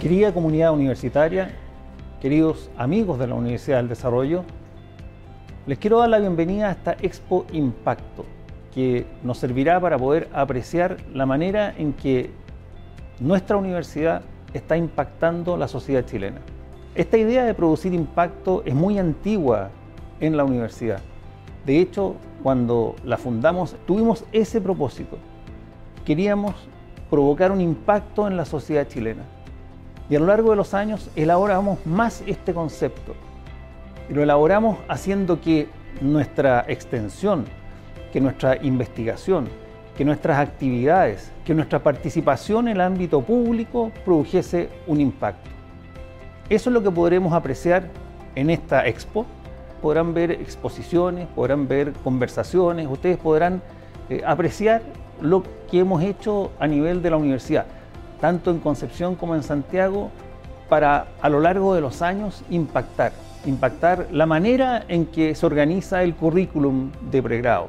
Querida comunidad universitaria, queridos amigos de la Universidad del Desarrollo, les quiero dar la bienvenida a esta Expo Impacto, que nos servirá para poder apreciar la manera en que nuestra universidad está impactando la sociedad chilena. Esta idea de producir impacto es muy antigua en la universidad. De hecho, cuando la fundamos, tuvimos ese propósito. Queríamos provocar un impacto en la sociedad chilena. Y a lo largo de los años elaboramos más este concepto. Y lo elaboramos haciendo que nuestra extensión, que nuestra investigación, que nuestras actividades, que nuestra participación en el ámbito público produjese un impacto. Eso es lo que podremos apreciar en esta expo. Podrán ver exposiciones, podrán ver conversaciones, ustedes podrán eh, apreciar lo que hemos hecho a nivel de la universidad tanto en Concepción como en Santiago, para a lo largo de los años impactar, impactar la manera en que se organiza el currículum de pregrado,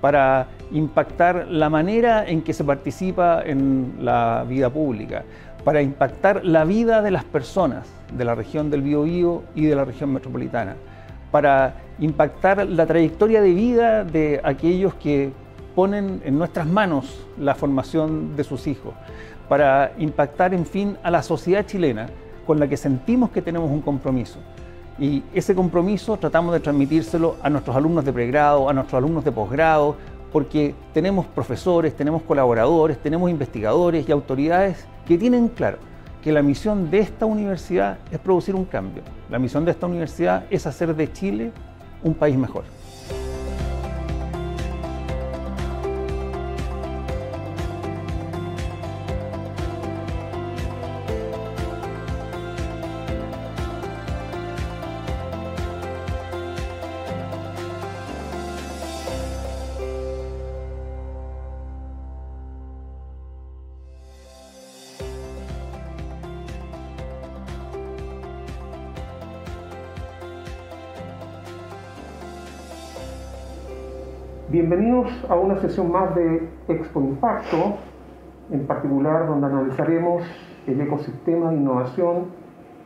para impactar la manera en que se participa en la vida pública, para impactar la vida de las personas de la región del Biobío y de la región metropolitana, para impactar la trayectoria de vida de aquellos que ponen en nuestras manos la formación de sus hijos, para impactar, en fin, a la sociedad chilena con la que sentimos que tenemos un compromiso. Y ese compromiso tratamos de transmitírselo a nuestros alumnos de pregrado, a nuestros alumnos de posgrado, porque tenemos profesores, tenemos colaboradores, tenemos investigadores y autoridades que tienen claro que la misión de esta universidad es producir un cambio. La misión de esta universidad es hacer de Chile un país mejor. A una sesión más de Expo Impacto, en particular donde analizaremos el ecosistema de innovación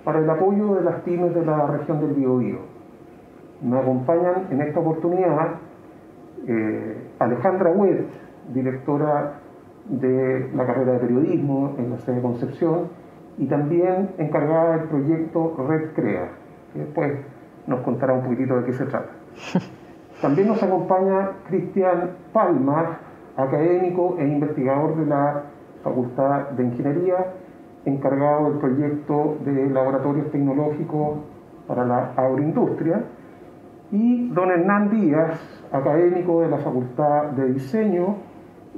para el apoyo de las pymes de la región del Biobío. Me acompañan en esta oportunidad eh, Alejandra Webb, directora de la carrera de periodismo en la sede de Concepción y también encargada del proyecto Red Crea, que después nos contará un poquitito de qué se trata. También nos acompaña Cristian Palma, académico e investigador de la Facultad de Ingeniería, encargado del proyecto de laboratorios tecnológicos para la agroindustria, y don Hernán Díaz, académico de la Facultad de Diseño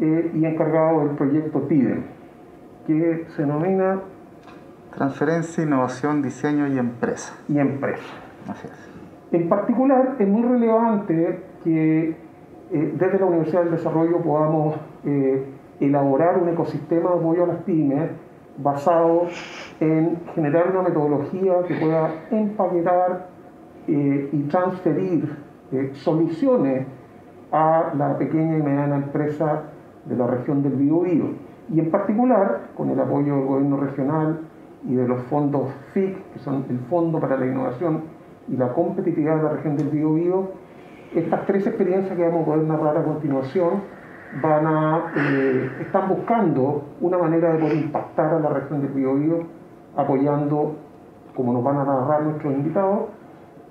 eh, y encargado del proyecto TIDEM, que se denomina Transferencia, Innovación, Diseño y Empresa. Y Empresa. Así es. En particular, es muy relevante que eh, desde la Universidad del Desarrollo podamos eh, elaborar un ecosistema de apoyo a las pymes basado en generar una metodología que pueda empaquetar eh, y transferir soluciones a la pequeña y mediana empresa de la región del Biobío. Y en particular, con el apoyo del gobierno regional y de los fondos FIC, que son el Fondo para la Innovación y la competitividad de la región del Biobío, estas tres experiencias que vamos a poder narrar a continuación van a, eh, están buscando una manera de poder impactar a la región del Biobío, apoyando, como nos van a narrar nuestros invitados,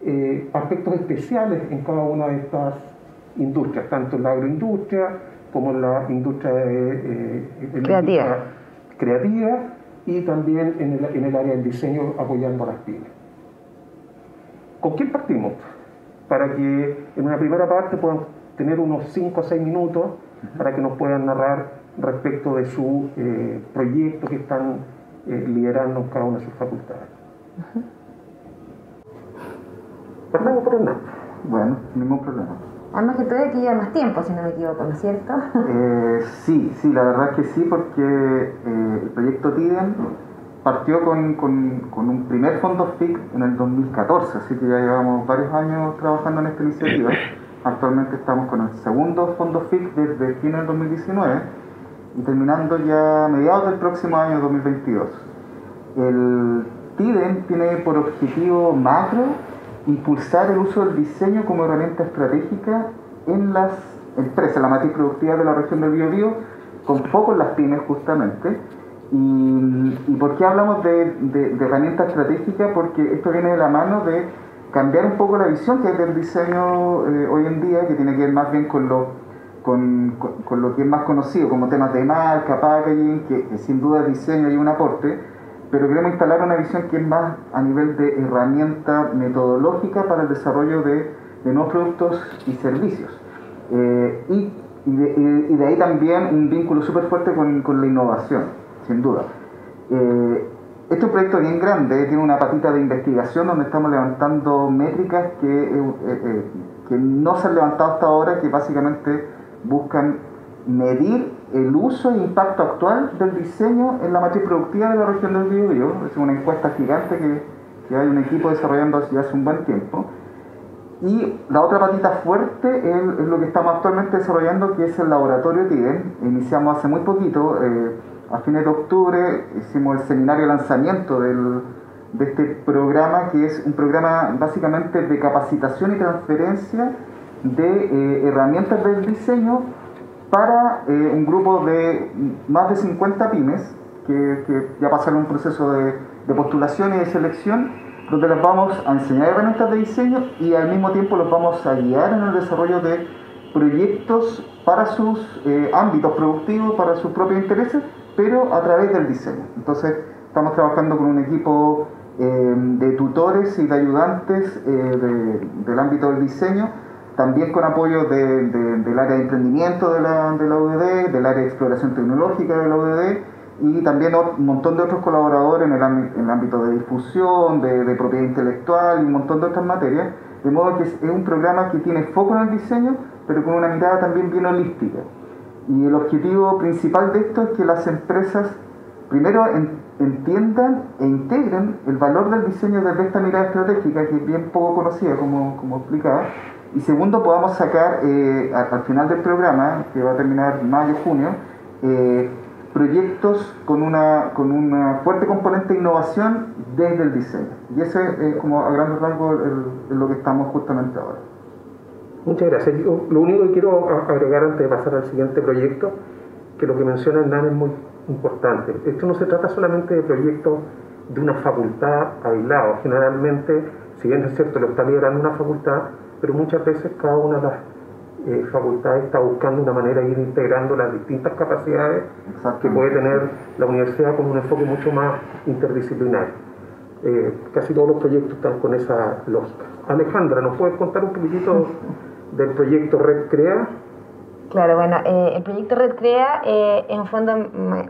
eh, aspectos especiales en cada una de estas industrias, tanto en la agroindustria como en la industria, de, eh, creativa. creativa y también en el, en el área del diseño apoyando a las pymes. ¿Con quién partimos? Para que en una primera parte puedan tener unos 5 o 6 minutos para que nos puedan narrar respecto de su eh, proyecto que están eh, liderando en cada una de sus facultades. Partamos por el Bueno, ningún problema. Además que todavía lleva más tiempo, si no me equivoco, ¿no es cierto? Eh, sí, sí, la verdad es que sí, porque eh, el proyecto TIDEN partió con, con, con, un primer fondo FIC en el 2014, así que ya llevamos varios años trabajando en esta iniciativa. Actualmente estamos con el segundo fondo FIC desde fin del 2019 y terminando ya a mediados del próximo año 2022. el TIDEM tiene por objetivo macro impulsar el uso del diseño como herramienta estratégica en las empresas, la matriz productiva de la región del Biobío, con foco en las pymes justamente. Y, por qué hablamos de, de, herramienta estratégica? Porque esto viene de la mano de cambiar un poco la visión que hay del diseño eh, hoy en día, que tiene que ver más bien con lo, con, con, lo que es más conocido como temas de marca, packaging, que, sin duda diseño y un aporte, pero queremos instalar una visión que es más a nivel de herramienta metodológica para el desarrollo de, de nuevos productos y servicios. Eh, y, y, de, ahí también un vínculo súper fuerte con, con, la innovación, sin duda. Eh, este es un proyecto bien grande, tiene una patita de investigación donde estamos levantando métricas que, eh, que no se han levantado hasta ahora, que básicamente buscan medir el uso e impacto actual del diseño en la matriz productiva de la región del Biobío. Es una encuesta gigante que, que hay un equipo desarrollando hace un buen tiempo. Y la otra patita fuerte es, lo que estamos actualmente desarrollando, que es el laboratorio TIDEN. Iniciamos hace muy poquito, eh, a fines de octubre, hicimos el seminario de lanzamiento del, de este programa, que es un programa básicamente de capacitación y transferencia de eh, herramientas del diseño para eh, un grupo de más de 50 pymes que, ya pasaron un proceso de, de, postulación y de selección, donde les vamos a enseñar herramientas de diseño y al mismo tiempo los vamos a guiar en el desarrollo de proyectos para sus eh, ámbitos productivos, para sus propios intereses, pero a través del diseño. Entonces, estamos trabajando con un equipo eh, de tutores y de ayudantes del ámbito del diseño también con apoyo del área de emprendimiento de la, de UDD, del área de exploración tecnológica de la UDD y también un montón de otros colaboradores en el, ámbito de difusión, de, propiedad intelectual y un montón de otras materias, de modo que es, un programa que tiene foco en el diseño, pero con una mirada también bien holística. Y el objetivo principal de esto es que las empresas primero entiendan e integren el valor del diseño desde esta mirada estratégica, que es bien poco conocida, como, como explicaba, y segundo, podamos sacar eh, al, final del programa, que va a terminar mayo-junio, eh, proyectos con una, con una fuerte componente de innovación desde el diseño. Y ese es como a grandes rasgos lo que estamos justamente ahora. Muchas gracias. lo único que quiero agregar antes de pasar al siguiente proyecto, que lo que menciona Hernán es muy importante. Esto no se trata solamente de proyectos de una facultad aislado. Generalmente, si bien es cierto, lo está liderando una facultad, pero muchas veces cada una de las eh, facultades está buscando una manera de ir integrando las distintas capacidades que puede tener la universidad con un enfoque mucho más interdisciplinario. Eh, casi todos los proyectos están con esa lógica. Alejandra, ¿nos puedes contar un poquitito del proyecto Red Crea? Claro, bueno, eh, el proyecto Red Crea es un fondo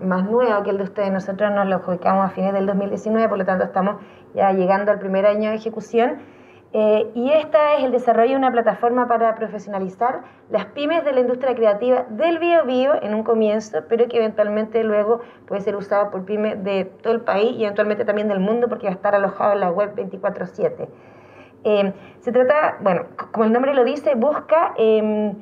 más nuevo que el de ustedes. Nosotros nos lo adjudicamos a fines del 2019, por lo tanto estamos ya llegando al primer año de ejecución eh, y esta es el desarrollo de una plataforma para profesionalizar las pymes de la industria creativa del bio bio en un comienzo, pero que eventualmente luego puede ser usada por pymes de todo el país y eventualmente también del mundo porque va a estar alojado en la web 24/7. Eh, se trata, bueno, como el nombre lo dice, busca em,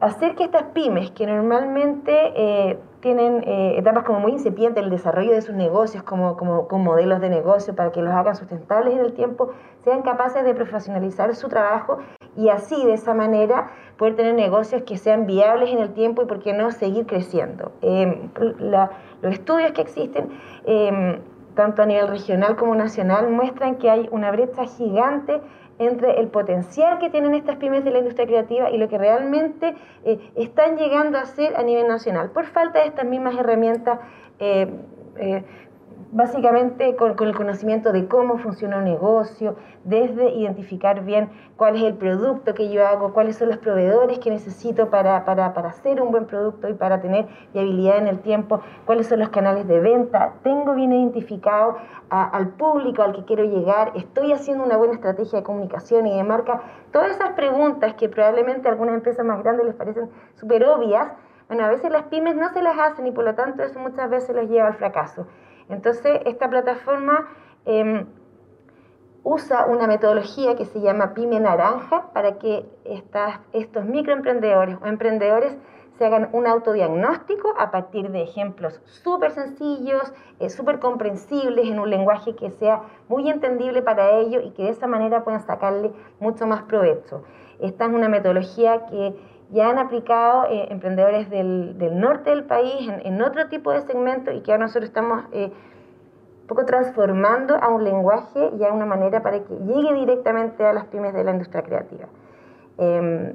hacer que estas pymes que normalmente eh, tienen eh, etapas como muy incipientes el desarrollo de sus negocios como, como, como, modelos de negocio para que los hagan sustentables en el tiempo, sean capaces de profesionalizar su trabajo y así de esa manera poder tener negocios que sean viables en el tiempo y por qué no seguir creciendo. Em, los estudios que existen, em, tanto a nivel regional como nacional, muestran que hay una brecha gigante entre el potencial que tienen estas pymes de la industria creativa y lo que realmente eh, están llegando a ser a nivel nacional, por falta de estas mismas herramientas eh, eh, básicamente con, el conocimiento de cómo funciona un negocio, desde identificar bien cuál es el producto que yo hago, cuáles son los proveedores que necesito para, para, para hacer un buen producto y para tener viabilidad en el tiempo, cuáles son los canales de venta, tengo bien identificado al público al que quiero llegar, estoy haciendo una buena estrategia de comunicación y de marca, todas esas preguntas que probablemente a algunas empresas más grandes les parecen súper obvias, bueno, a veces las pymes no se las hacen y por lo tanto eso muchas veces los lleva al fracaso. Entonces, esta plataforma em, usa una metodología que se llama Pyme Naranja para que estos microemprendedores o emprendedores se hagan un autodiagnóstico a partir de ejemplos súper sencillos, eh, súper comprensibles, en un lenguaje que sea muy entendible para ellos y que de esa manera puedan sacarle mucho más provecho. Esta es una metodología que ya han aplicado eh, emprendedores del, norte del país en, otro tipo de segmentos y que ahora nosotros estamos eh, poco transformando a un lenguaje y a una manera para que llegue directamente a las pymes de la industria creativa. Em,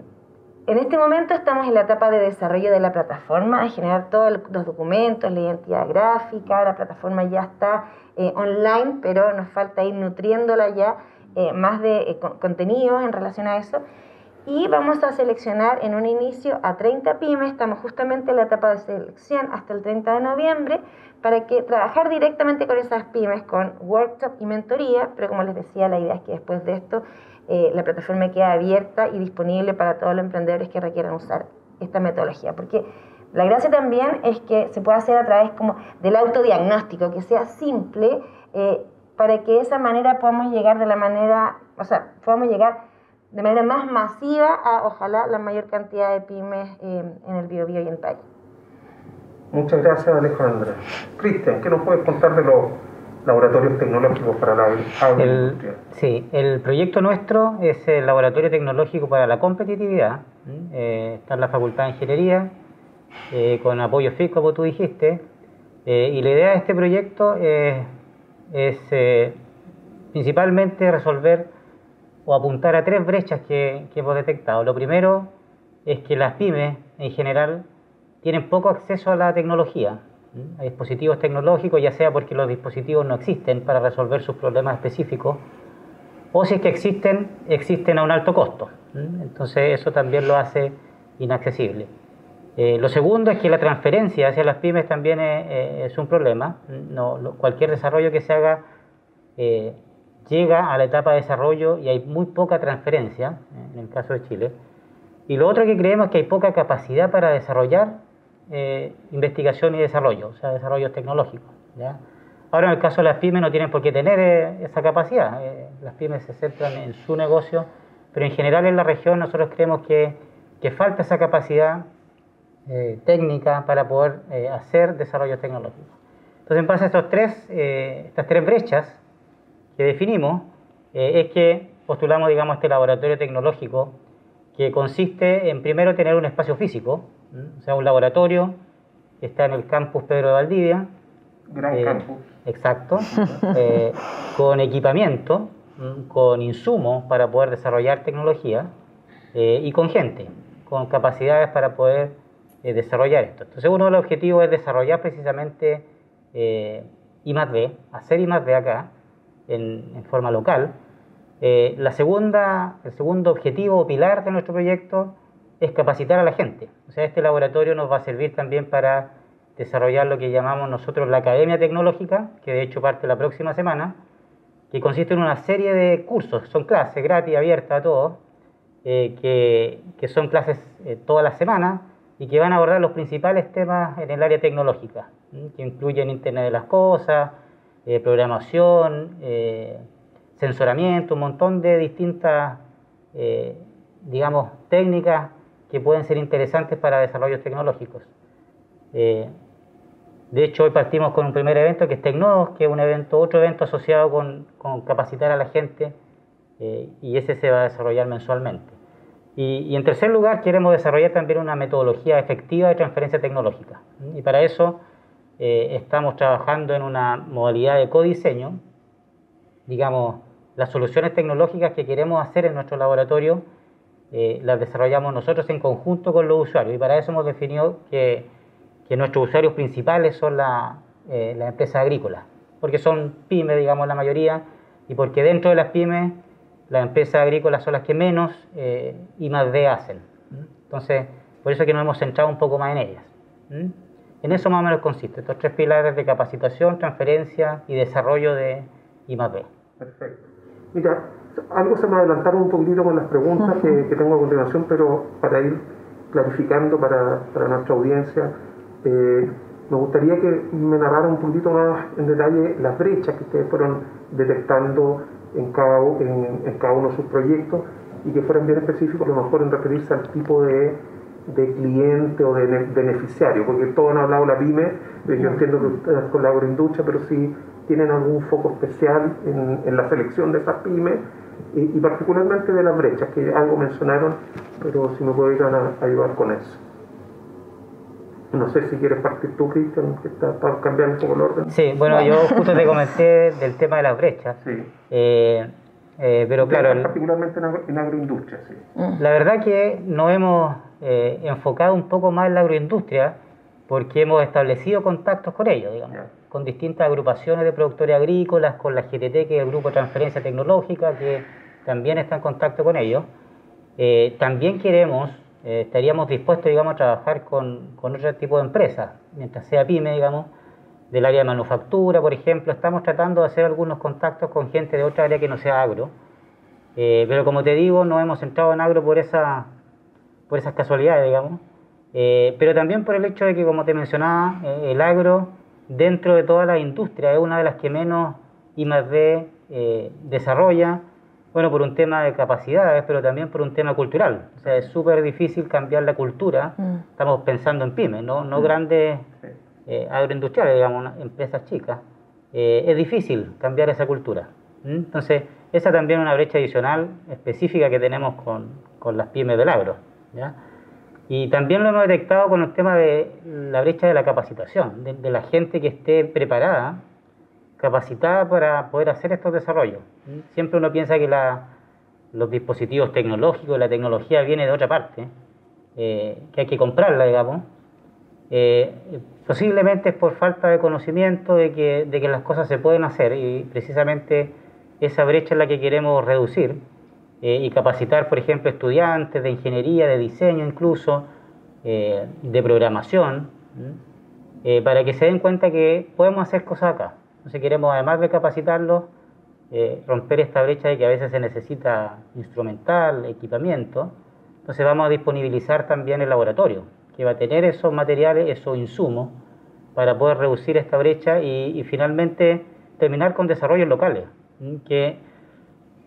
en este momento estamos en la etapa de desarrollo de la plataforma, de generar todos los documentos, la identidad gráfica, la plataforma ya está eh, online, pero nos falta ir nutriéndola ya eh, más de eh, contenidos en relación a eso. Y vamos a seleccionar en un inicio a 30 pymes, estamos justamente en la etapa de selección hasta el 30 de noviembre, para que trabajar directamente con esas pymes, con workshop y mentoría, pero como les decía, la idea es que después de esto eh, la plataforma queda abierta y disponible para todos los emprendedores que requieran usar esta metodología. Porque la gracia también es que se puede hacer a través como del autodiagnóstico, que sea simple, eh, para que de esa manera podamos llegar de la manera, o sea, podamos llegar de manera más masiva a, ojalá, la mayor cantidad de pymes eh, en el Biobío y en el país. Muchas gracias, Alejandra. Cristian, ¿qué nos puedes contar de los laboratorios tecnológicos para la agroindustria. Sí, el proyecto nuestro es el Laboratorio Tecnológico para la Competitividad. Eh, está en la Facultad de Ingeniería, eh, con apoyo FIC, como tú dijiste. Eh, y la idea de este proyecto es, es principalmente resolver o apuntar a tres brechas que, hemos detectado. Lo primero es que las pymes en general tienen poco acceso a la tecnología a dispositivos tecnológicos, ya sea porque los dispositivos no existen para resolver sus problemas específicos, o si es que existen, existen a un alto costo. Entonces eso también lo hace inaccesible. Eh, lo segundo es que la transferencia hacia las pymes también es, un problema. Cualquier desarrollo que se haga eh, llega a la etapa de desarrollo y hay muy poca transferencia, en el caso de Chile. Y lo otro que creemos es que hay poca capacidad para desarrollar eh, investigación y desarrollo, o sea, desarrollo tecnológico. Ahora, en el caso de las pymes, no tienen por qué tener eh, esa capacidad. Eh, las pymes se centran en su negocio, pero en general en la región nosotros creemos que, que falta esa capacidad técnica para poder hacer desarrollo tecnológico. Entonces, en base a estos tres, estas tres brechas que definimos, es que postulamos, digamos, este laboratorio tecnológico que consiste en primero tener un espacio físico, o sea, un laboratorio que está en el campus Pedro de Valdivia. Gran eh, campus. Exacto. Eh, con equipamiento, con insumos para poder desarrollar tecnología eh, y con gente, con capacidades para poder desarrollar esto. Entonces, uno de los objetivos es desarrollar precisamente I D, hacer I D acá, en, en forma local. la segunda, el segundo objetivo o pilar de nuestro proyecto es capacitar a la gente. O sea, este laboratorio nos va a servir también para desarrollar lo que llamamos nosotros la Academia Tecnológica, que de hecho parte la próxima semana, que consiste en una serie de cursos, son clases gratis, abiertas a todos, eh, que, son clases eh, todas las semanas y que van a abordar los principales temas en el área tecnológica, que incluyen Internet de las Cosas, eh, programación, censoramiento, un montón de distintas, digamos, técnicas que pueden ser interesantes para desarrollos tecnológicos. Eh, de hecho, hoy partimos con un primer evento que es Tecnodos, que es un evento, otro evento asociado con, capacitar a la gente eh, y ese se va a desarrollar mensualmente. Y, en tercer lugar, queremos desarrollar también una metodología efectiva de transferencia tecnológica. Y para eso eh, estamos trabajando en una modalidad de codiseño, digamos, las soluciones tecnológicas que queremos hacer en nuestro laboratorio eh, las desarrollamos nosotros en conjunto con los usuarios. Y para eso hemos definido que, que nuestros usuarios principales son las eh, la empresas agrícolas, porque son pymes, digamos, la mayoría, y porque dentro de las pymes las empresas agrícolas son las que menos eh, más D hacen. Entonces, por eso es que nos hemos centrado un poco más en ellas. En eso más o menos consiste, estos tres pilares de capacitación, transferencia y desarrollo de I más D. Perfecto. Mira, algo se me adelantaron un poquitito con las preguntas que, tengo a continuación, pero para ir clarificando para, nuestra audiencia, eh, me gustaría que me narraran un poquito más en detalle las brechas que ustedes fueron detectando en cada, en, cada uno de sus proyectos y que fueran bien específicos, a lo mejor en referirse al tipo de de cliente o de beneficiario, porque todos han hablado de la pyme, yo entiendo que ustedes con la agroindustria, pero si tienen algún foco especial en, la selección de esas pymes y, particularmente de las brechas, que algo mencionaron, pero si me pueden ayudar con eso. No sé si quieres partir tú, Cristian, que está para cambiar un poco el orden. Sí, bueno, yo justo te comenté del tema de las brechas. Sí. Eh, eh, pero claro. Particularmente en, agroindustria, sí. La verdad que nos hemos eh, enfocado un poco más en la agroindustria porque hemos establecido contactos con ellos, digamos, con distintas agrupaciones de productores agrícolas, con la GTT, que es el Grupo de Transferencia Tecnológica, que también está en contacto con ellos. también queremos eh, estaríamos dispuestos, digamos, a trabajar con, con otro tipo de empresas, mientras sea pyme, digamos, del área de manufactura, por ejemplo. Estamos tratando de hacer algunos contactos con gente de otra área que no sea agro. Eh, pero como te digo, no hemos entrado en agro por, esa, por esas casualidades, digamos. Eh, pero también por el hecho de que, como te mencionaba, el agro, dentro de toda la industria, es una de las que menos I más D desarrolla bueno, por un tema de capacidades, pero también por un tema cultural. O sea, es súper difícil cambiar la cultura. Mm. Estamos pensando en pymes, no, no mm. grandes eh, agroindustriales, digamos, empresas chicas. Eh, es difícil cambiar esa cultura. Entonces, esa también es una brecha adicional específica que tenemos con, con las pymes del agro. ¿Ya? Y también lo hemos detectado con el tema de la brecha de la capacitación, de, de la gente que esté preparada capacitada para poder hacer estos desarrollos. Siempre uno piensa que los dispositivos tecnológicos, la tecnología viene de otra parte, eh, que hay que comprarla, digamos. Eh, posiblemente es por falta de conocimiento de que, de que las cosas se pueden hacer y precisamente esa brecha es la que queremos reducir eh, y capacitar, por ejemplo, estudiantes de ingeniería, de diseño incluso, de programación, para que se den cuenta que podemos hacer cosas acá. Entonces queremos, además de capacitarlos, eh, romper esta brecha de que a veces se necesita instrumental, equipamiento. Entonces vamos a disponibilizar también el laboratorio, que va a tener esos materiales, esos insumos, para poder reducir esta brecha y, finalmente terminar con desarrollos locales, que,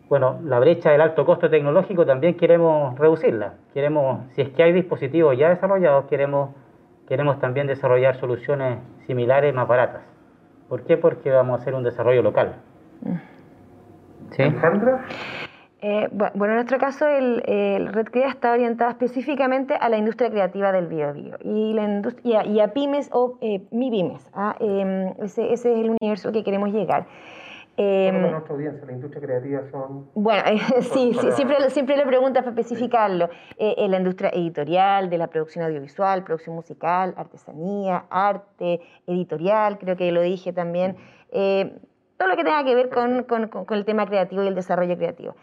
bueno, la brecha del alto costo tecnológico también queremos reducirla. Queremos, si es que hay dispositivos ya desarrollados, queremos, queremos también desarrollar soluciones similares más baratas. ¿Por qué? Porque vamos a hacer un desarrollo local. ¿Sí? Alejandra. Eh, bueno, en nuestro caso el, Red Crea está orientado específicamente a la industria creativa del biobio y, la y, a, pymes o eh, mi pymes. ¿ah? Em, ese, ese, es el universo que queremos llegar. Eh, nuestra audiencia, la industria creativa son... Bueno, sí, sí siempre, siempre le preguntas para especificarlo. Eh, en la industria editorial, de la producción audiovisual, producción musical, artesanía, arte, editorial, creo que lo dije también. Eh, todo lo que tenga que ver con, con, con, el tema creativo y el desarrollo creativo.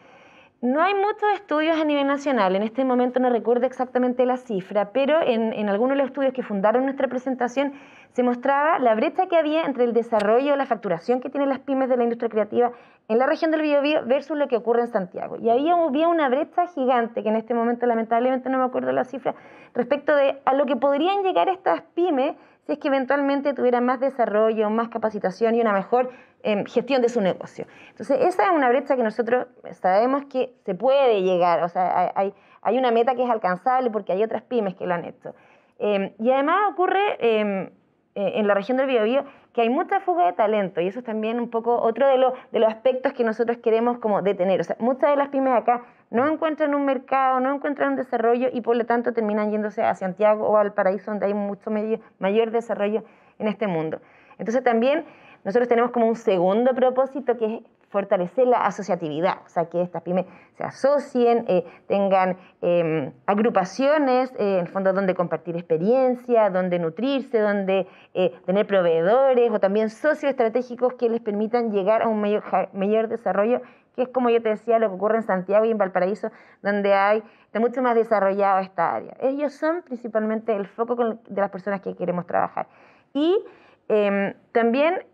No hay muchos estudios a nivel nacional, en este momento no recuerdo exactamente la cifra, pero en, algunos de los estudios que fundaron nuestra presentación se mostraba la brecha que había entre el desarrollo, la facturación que tienen las pymes de la industria creativa en la región del Biobío versus lo que ocurre en Santiago. Y ahí había una brecha gigante, que en este momento lamentablemente no me acuerdo la cifra, respecto de a lo que podrían llegar estas pymes si es que eventualmente tuvieran más desarrollo, más capacitación y una mejor em, gestión de su negocio. Entonces, esa es una brecha que nosotros sabemos que se puede llegar, o sea, hay, hay una meta que es alcanzable porque hay otras pymes que lo han hecho. Em, y además ocurre em, eh, en la región del Biobío que hay mucha fuga de talento y eso es también un poco otro de, de los aspectos que nosotros queremos como detener. O sea, muchas de las pymes acá no encuentran un mercado, no encuentran un desarrollo y por lo tanto terminan yéndose a Santiago o al paraíso donde hay mucho mayor desarrollo en este mundo. Entonces también nosotros tenemos como un segundo propósito que es fortalecer la asociatividad, o sea, que estas pymes se asocien, eh, tengan em, agrupaciones, eh, en fondo donde compartir experiencia, donde nutrirse, donde eh, tener proveedores o también socios estratégicos que les permitan llegar a un mayor, mayor desarrollo, que es como yo te decía, lo que ocurre en Santiago y en Valparaíso, donde hay de mucho más desarrollado esta área. Ellos son principalmente el foco de las personas que queremos trabajar. Y em, también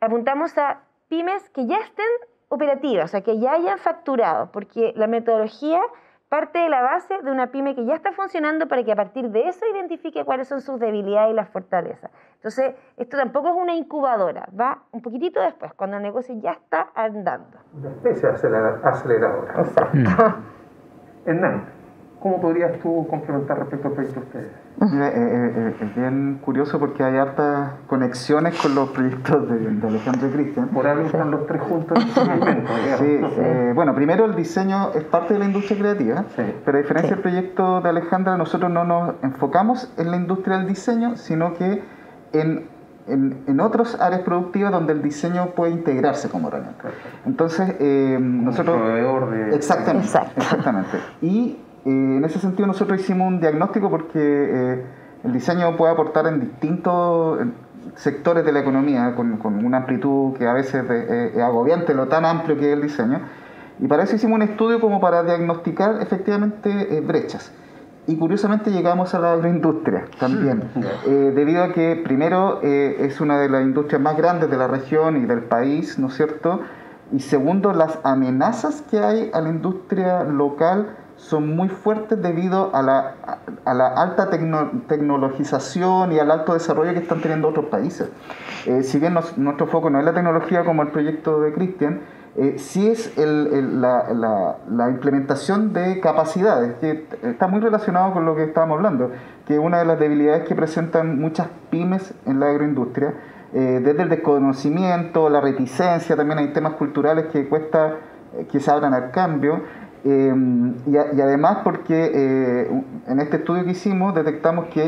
apuntamos a pymes que ya estén operativas, o sea, que ya hayan facturado, porque la metodología parte de la base de una pyme que ya está funcionando para que a partir de eso identifique cuáles son sus debilidades y las fortalezas. Entonces, esto tampoco es una incubadora, va un poquitito después, cuando el negocio ya está andando. Una especie de aceleradora. Exacto. Hernán, ¿Cómo podrías tú complementar respecto al proyecto de ustedes? Mira, eh, eh, eh, es bien curioso porque hay hartas conexiones con los proyectos de, de Alejandro y Cristian. Por algo están los tres juntos este. Sí, eh, bueno, primero el diseño es parte de la industria creativa, Sí. pero a diferencia Sí. del proyecto de Alejandra, nosotros no nos enfocamos en la industria del diseño, sino que en, en, en otras áreas productivas donde el diseño puede integrarse como herramienta. Entonces, eh, nosotros... proveedor de... Exactamente, Exacto. exactamente. Y en ese sentido nosotros hicimos un diagnóstico porque eh, el diseño puede aportar en distintos eh, sectores de la economía con, con una amplitud que a veces eh, es agobiante, lo tan amplio que es el diseño. Y para eso hicimos un estudio como para diagnosticar efectivamente eh, brechas. Y curiosamente llegamos a la agroindustria también, eh, debido a que primero eh, es una de las industrias más grandes de la región y del país, ¿no es cierto? Y segundo, las amenazas que hay a la industria local son muy fuertes debido a la, a, la alta tecno- tecnologización y al alto desarrollo que están teniendo otros países. Eh, si bien nuestro foco no es la tecnología como el proyecto de Christian, eh, sí es el- la- la implementación de capacidades, que está muy relacionado con lo que estábamos hablando, que una de las debilidades que presentan muchas pymes en la agroindustria, eh, desde el desconocimiento, la reticencia, también hay temas culturales que cuesta eh, que se abran al cambio. Eh, y, a- y además porque eh, en este estudio que hicimos detectamos que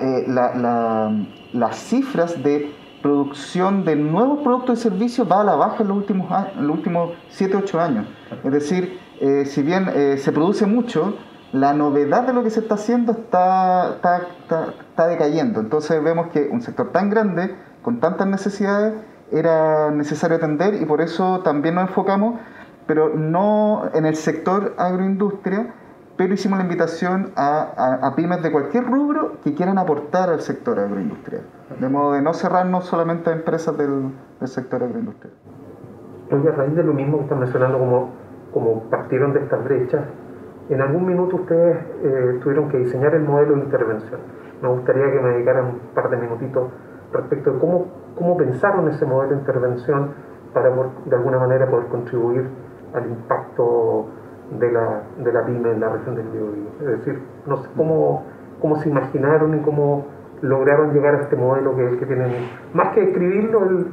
eh, la- la- las cifras de producción de nuevos productos y servicios va a la baja en los últimos, en los últimos 7, 8 años. Es decir, eh, si bien se produce mucho, la novedad de lo que se está haciendo está, está, está decayendo. Entonces vemos que un sector tan grande, con tantas necesidades, era necesario atender y por eso también nos enfocamos, pero no en el sector agroindustria, pero hicimos la invitación a, a- a pymes de cualquier rubro que quieran aportar al sector agroindustrial, de modo de no cerrarnos solamente a empresas del, del sector agroindustrial. Oye, a raíz de lo mismo que están mencionando, como, como partieron de estas brechas, en algún minuto ustedes eh, tuvieron que diseñar el modelo de intervención. Me gustaría que me dedicaran un par de minutitos respecto de cómo, cómo pensaron ese modelo de intervención para de alguna manera poder contribuir al impacto de la, de la pyme en la región del Biobío. Es decir, no sé cómo, cómo se imaginaron y cómo lograron llegar a este modelo que, que tienen, más que describirlo, el,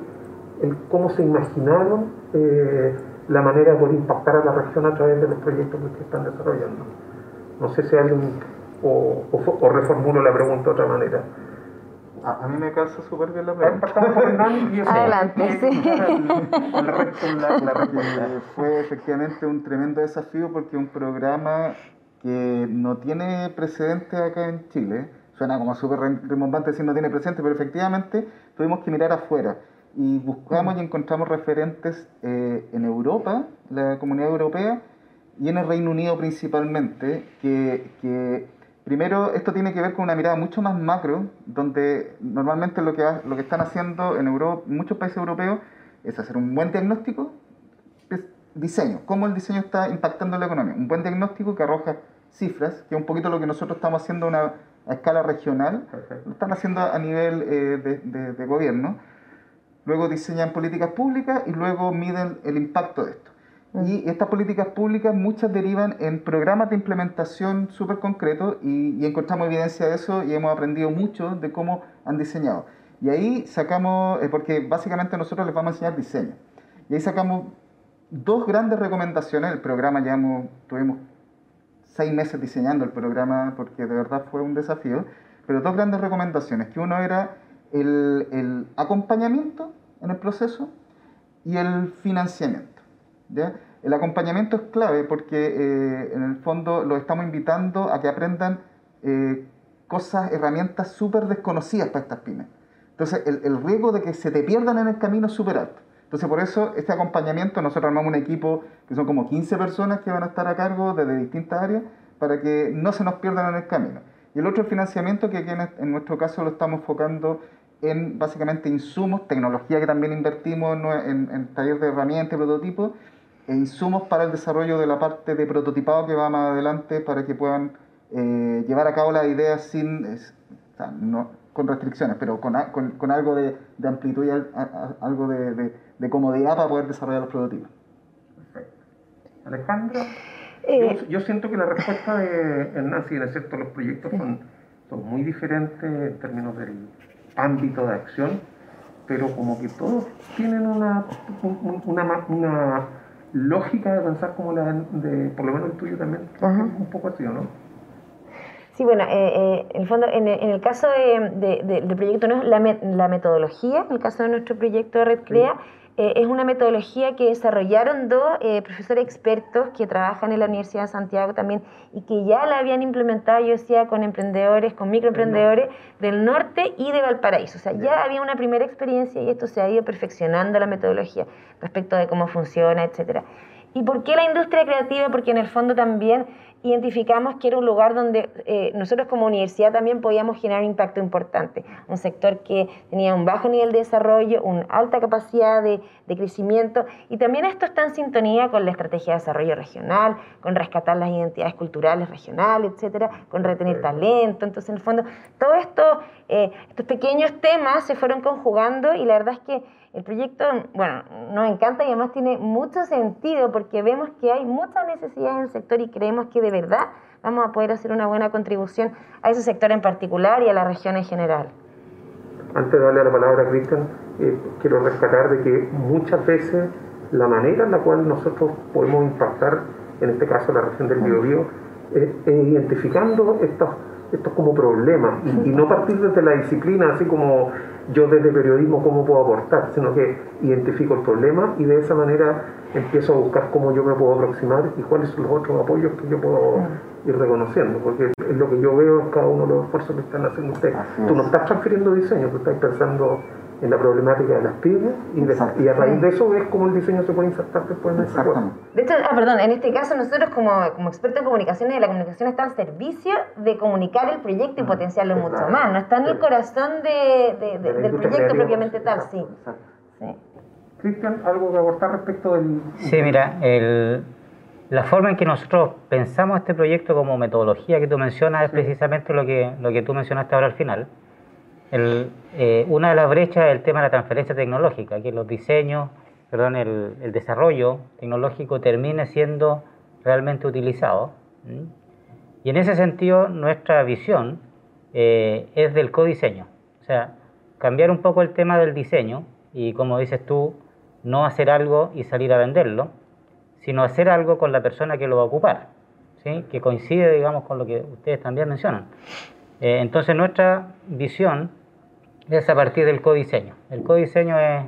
el cómo se imaginaron eh, la manera de poder impactar a la región a través de los proyectos que están desarrollando. No sé si alguien, o, o, o reformulo la pregunta de otra manera. A, a mí me calza súper bien la pregunta. Adelante, sí. Eh, fue efectivamente un tremendo desafío porque un programa que no tiene precedente acá en Chile, suena como súper rem- rimbombante decir no tiene precedente, pero efectivamente tuvimos que mirar afuera y buscamos y encontramos referentes eh, en Europa, la comunidad europea, y en el Reino Unido principalmente, que, que primero esto tiene que ver con una mirada mucho más macro, donde normalmente lo que, ha- lo que están haciendo en Europa, muchos países europeos es hacer un buen diagnóstico, es diseño, cómo el diseño está impactando la economía. Un buen diagnóstico que arroja cifras, que es un poquito lo que nosotros estamos haciendo a una, a escala regional, lo están haciendo a nivel eh, de, de- de gobierno. Luego diseñan políticas públicas y luego miden el impacto de esto. Y estas políticas públicas muchas derivan en programas de implementación súper concretos y, y encontramos evidencia de eso y hemos aprendido mucho de cómo han diseñado. Y ahí sacamos, eh, porque básicamente nosotros les vamos a enseñar diseño. Y ahí sacamos dos grandes recomendaciones. El programa ya hemos- tuvimos seis meses diseñando el programa porque de verdad fue un desafío. Pero dos grandes recomendaciones, que uno era el, el acompañamiento en el proceso y el financiamiento. El acompañamiento es clave porque eh, en el fondo los estamos invitando a que aprendan eh, cosas, herramientas súper desconocidas para estas pymes. Entonces el, riesgo de que se te pierdan en el camino es súper alto. Entonces por eso este acompañamiento, nosotros armamos un equipo que son como 15 personas que van a estar a cargo desde distintas áreas para que no se nos pierdan en el camino. Y el otro financiamiento que aquí en, nuestro caso lo estamos enfocando en básicamente insumos, tecnología que también invertimos en, en, en taller de herramientas y prototipos, e insumos para el desarrollo de la parte de prototipado que va más adelante para que puedan eh, llevar a cabo las ideas sin, es- o sea, no, con restricciones, pero con, con, con algo de, de amplitud y al- a- a- algo de, de- de comodidad para poder desarrollar los prototipos. Alejandro. Eh, yo, siento que la respuesta de Nancy, es cierto, los proyectos son, son muy diferentes en términos del ámbito de acción, pero como que todos tienen una, una, una lógica de pensar como la de, por lo menos el tuyo también, un poco así, ¿no? Sí, bueno, eh, eh, en el fondo, en el, caso de, del proyecto, no la, la, metodología, en el caso de nuestro proyecto de Red Crea, eh, es una metodología que desarrollaron dos eh, profesores expertos que trabajan en la Universidad de Santiago también y que ya la habían implementado, yo decía, con emprendedores, con microemprendedores del norte y de Valparaíso. O sea, ya había una primera experiencia y esto se ha ido perfeccionando la metodología respecto de cómo funciona, etcétera. ¿Y por qué la industria creativa? Porque en el fondo también identificamos que era un lugar donde eh, nosotros como universidad también podíamos generar un impacto importante. Un sector que tenía un bajo nivel de desarrollo, una alta capacidad de, crecimiento y también esto está en sintonía con la estrategia de desarrollo regional, con rescatar las identidades culturales regionales, etcétera, con retener talento. Entonces, en el fondo, todos esto, eh, estos pequeños temas se fueron conjugando y la verdad es que el proyecto, bueno, nos encanta y además tiene mucho sentido porque vemos que hay muchas necesidades en el sector y creemos que de verdad vamos a poder hacer una buena contribución a ese sector en particular y a la región en general. Antes de darle la palabra a Cristian, eh, quiero rescatar de que muchas veces la manera en la cual nosotros podemos impactar, en este caso la región del Biobío, es, identificando estos, estos como problemas y, y no partir desde la disciplina, así como yo desde periodismo cómo puedo aportar, sino que identifico el problema y de esa manera empiezo a buscar cómo yo me puedo aproximar y cuáles son los otros apoyos que yo puedo ir reconociendo, porque es lo que yo veo en cada uno de los esfuerzos que están haciendo ustedes. Tú no estás transfiriendo diseño, tú estás pensando en la problemática de las pymes y, y a raíz de eso ves cómo el diseño se puede insertar después en ese De hecho, ah, perdón, en este caso nosotros como, como expertos en comunicaciones, la comunicación está al servicio de comunicar el proyecto y mm, potenciarlo mucho más, no está en el corazón de, del proyecto propiamente tal, sí. Cristian, ¿algo que aportar respecto del...? Sí, mira, el, la forma en que nosotros pensamos este proyecto como metodología que tú mencionas es precisamente lo que, lo que tú mencionaste ahora al final. El, eh, una de las brechas es el tema de la transferencia tecnológica, que los diseños, perdón, el, desarrollo tecnológico termine siendo realmente utilizado. Y en ese sentido, nuestra visión eh, es del codiseño. O sea, cambiar un poco el tema del diseño y, como dices tú, no hacer algo y salir a venderlo, sino hacer algo con la persona que lo va a ocupar, ¿sí? que coincide, digamos, con lo que ustedes también mencionan. Eh, entonces nuestra visión es a partir del codiseño. El codiseño es,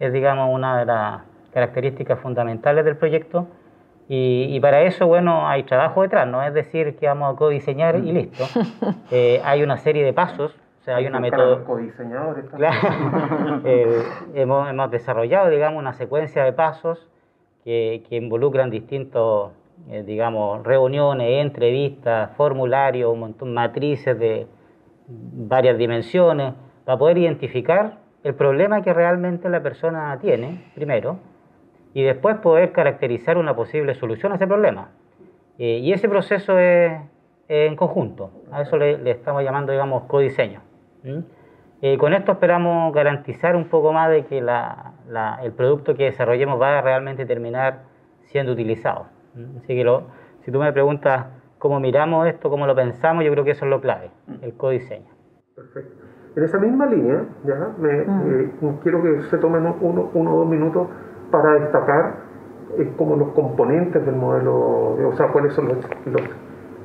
es, digamos, una de las características fundamentales del proyecto y, para eso, bueno, hay trabajo detrás, no es decir que vamos a codiseñar y listo. Eh, hay una serie de pasos, o sea, hay una método... Claro. hemos, hemos desarrollado, digamos, una secuencia de pasos que, que involucran distintos eh, digamos, reuniones, entrevistas, formularios, un montón, matrices de varias dimensiones, para poder identificar el problema que realmente la persona tiene, primero, y después poder caracterizar una posible solución a ese problema. Eh, y ese proceso es, en conjunto, a eso le, estamos llamando, digamos, codiseño. Eh, con esto esperamos garantizar un poco más de que el producto que desarrollemos va a realmente terminar siendo utilizado. Así que si tú me preguntas cómo miramos esto, cómo lo pensamos, yo creo que eso es lo clave, el codiseño. Perfecto. En esa misma línea, ya, me, eh, quiero que se tomen uno, o dos minutos para destacar eh, como los componentes del modelo, o sea, cuáles son los,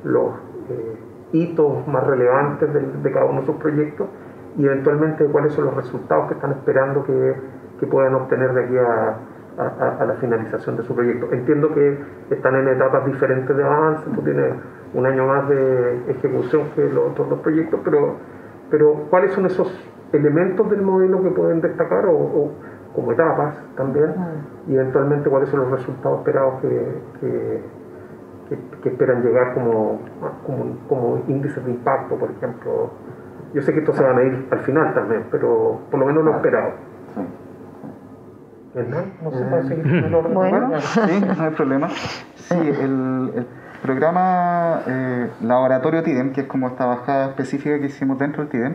los, eh, hitos más relevantes de, de, cada uno de sus proyectos y eventualmente cuáles son los resultados que están esperando que, que puedan obtener de aquí a, a, la finalización de su proyecto. Entiendo que están en etapas diferentes de avance, tú tienes un año más de ejecución que los otros dos proyectos, pero, pero ¿cuáles son esos elementos del modelo que pueden destacar o, como etapas también? Y eventualmente cuáles son los resultados esperados que, que, esperan llegar como, como, como índices de impacto, por ejemplo. Yo sé que esto se va a medir al final también, pero por lo menos lo esperado. No se puede seguir el orden. Bueno. Sí, no hay problema. Sí, el, programa eh, Laboratorio TIDEM, que es como esta bajada específica que hicimos dentro del TIDEM,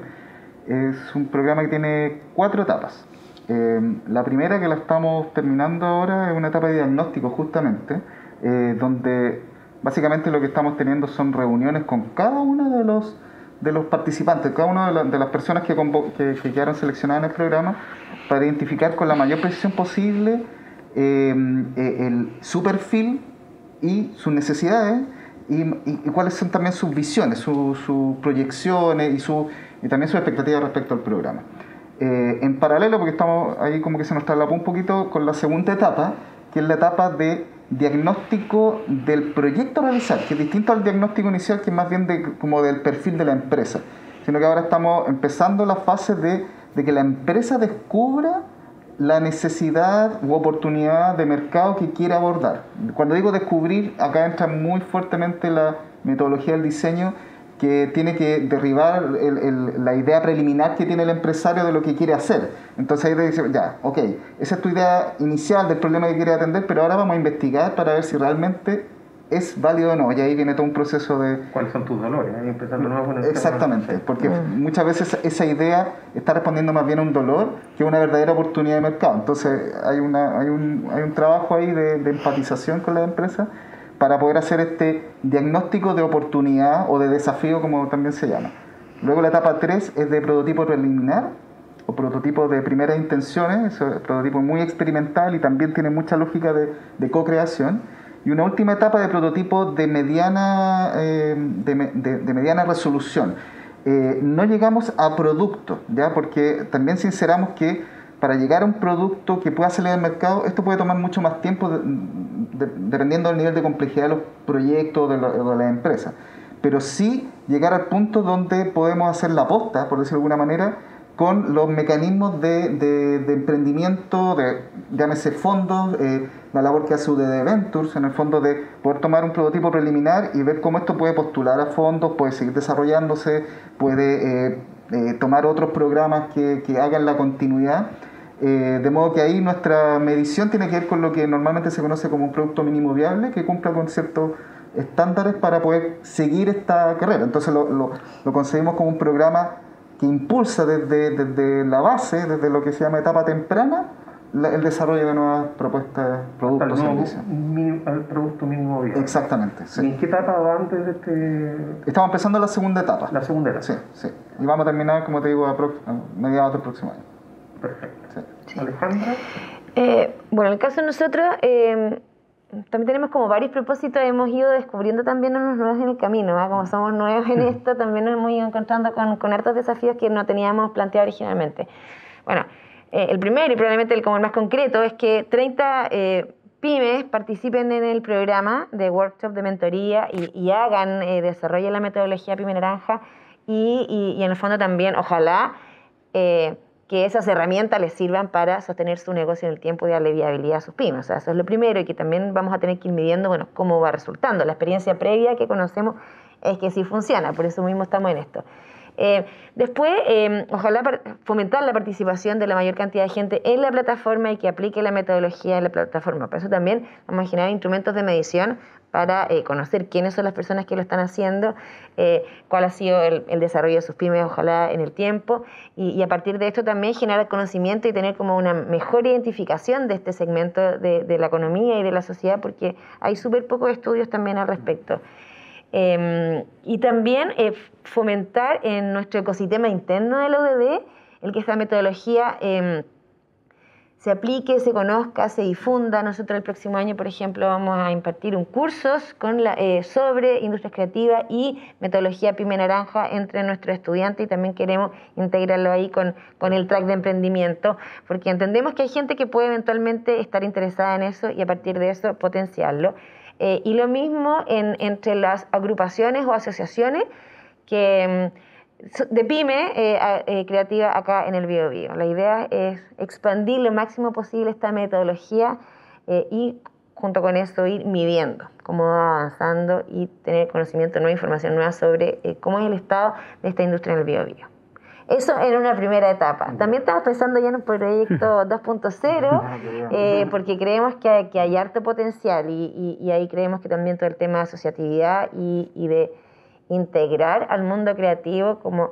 es un programa que tiene cuatro etapas. Eh, la primera que la estamos terminando ahora es una etapa de diagnóstico justamente, eh, donde básicamente lo que estamos teniendo son reuniones con cada uno de los de los participantes, cada una de, las personas que, que, quedaron seleccionadas en el programa, para identificar con la mayor precisión posible eh, el, su perfil y sus necesidades y, cuáles son también sus visiones, sus proyecciones y, su, y también sus expectativas respecto al programa. Eh, en paralelo, porque estamos ahí como que se nos trasladó un poquito con la segunda etapa, que es la etapa de diagnóstico del proyecto a realizar, que es distinto al diagnóstico inicial, que es más bien de, como del perfil de la empresa, sino que ahora estamos empezando la fase de, de que la empresa descubra la necesidad u oportunidad de mercado que quiere abordar. Cuando digo descubrir, acá entra muy fuertemente la metodología del diseño que tiene que derribar la idea preliminar que tiene el empresario de lo que quiere hacer. Entonces ahí te dice, ya, ok, esa es tu idea inicial del problema que quiere atender, pero ahora vamos a investigar para ver si realmente es válido o no. Y ahí viene todo un proceso de... ¿Cuáles son tus dolores? Ahí empezando nuevo Exactamente, porque mm. muchas veces esa idea está respondiendo más bien a un dolor que a una verdadera oportunidad de mercado. Entonces hay, una, hay, un, hay un trabajo ahí de, de empatización con la empresa para poder hacer este diagnóstico de oportunidad o de desafío, como también se llama. Luego la etapa 3 es de prototipo preliminar o prototipo de primeras intenciones, es un prototipo muy experimental y también tiene mucha lógica de, co-creación. Y una última etapa de prototipo de mediana, eh, de, mediana resolución. Eh, no llegamos a producto, ¿ya? porque también sinceramos que para llegar a un producto que pueda salir al mercado, esto puede tomar mucho más tiempo dependiendo del nivel de complejidad de los proyectos de, de las empresas. Pero sí llegar al punto donde podemos hacer la posta, por decirlo de alguna manera, con los mecanismos de, emprendimiento, de, llámese fondos, eh, la labor que hace UDD Ventures, en el fondo de poder tomar un prototipo preliminar y ver cómo esto puede postular a fondos, puede seguir desarrollándose, puede eh, eh, tomar otros programas que hagan la continuidad eh, de modo que ahí nuestra medición tiene que ver con lo que normalmente se conoce como un producto mínimo viable, que cumpla con ciertos estándares para poder seguir esta carrera. Entonces lo, lo, concebimos como un programa que impulsa desde, desde, la base, desde lo que se llama etapa temprana, el desarrollo de nuevas propuestas, productos, servicios. Al producto mínimo viable. Exactamente. ¿Y en qué etapa va antes de este...? Estamos empezando la segunda etapa. La segunda etapa. Sí, sí. Y vamos a terminar, como te digo, a, mediados del próximo año. Perfecto. Alejandra. Eh, bueno, en el caso de nosotros, eh, también tenemos como varios propósitos, hemos ido descubriendo también unos nuevos en el camino, como somos nuevos en esto, también nos hemos ido encontrando con, con hartos desafíos que no teníamos planteado originalmente. Bueno, eh, el primero y probablemente el como el más concreto es que 30 pymes participen en el programa de workshop de mentoría y, y hagan, desarrollen la metodología Pyme Naranja y, y, y, en el fondo también, ojalá, que esas herramientas les sirvan para sostener su negocio en el tiempo y darle viabilidad a sus pymes. O sea, eso es lo primero y que también vamos a tener que ir midiendo, bueno, cómo va resultando. La experiencia previa que conocemos es que sí funciona, por eso mismo estamos en esto. Eh, después, eh, ojalá fomentar la participación de la mayor cantidad de gente en la plataforma y que aplique la metodología de la plataforma. Por eso también vamos a generar instrumentos de medición para eh, conocer quiénes son las personas que lo están haciendo, eh, cuál ha sido el, desarrollo de sus pymes, ojalá en el tiempo, y, a partir de esto también generar conocimiento y tener como una mejor identificación de este segmento de, la economía y de la sociedad, porque hay súper pocos estudios también al respecto. Em, y también eh, fomentar en nuestro ecosistema interno del ODD el que esta metodología em, se aplique, se conozca, se difunda. Nosotros el próximo año, por ejemplo, vamos a impartir un la, eh, sobre industrias creativas y metodología Pyme Naranja entre nuestros estudiantes y también queremos integrarlo ahí con, con el track de emprendimiento, porque entendemos que hay gente que puede eventualmente estar interesada en eso y a partir de eso potenciarlo. Eh, y lo mismo en, entre las agrupaciones o asociaciones que... Mm, de pyme eh, eh, creativa acá en el BioBio. La idea es expandir lo máximo posible esta metodología eh, y junto con eso ir midiendo cómo va avanzando y tener conocimiento, nueva información nueva sobre cómo es el estado de esta industria en el BioBio. Eso en una primera etapa. También estamos pensando ya en un proyecto 2.0 porque creemos que hay, que hay harto potencial y, y, ahí creemos que también todo el tema de asociatividad y, y de integrar al mundo creativo como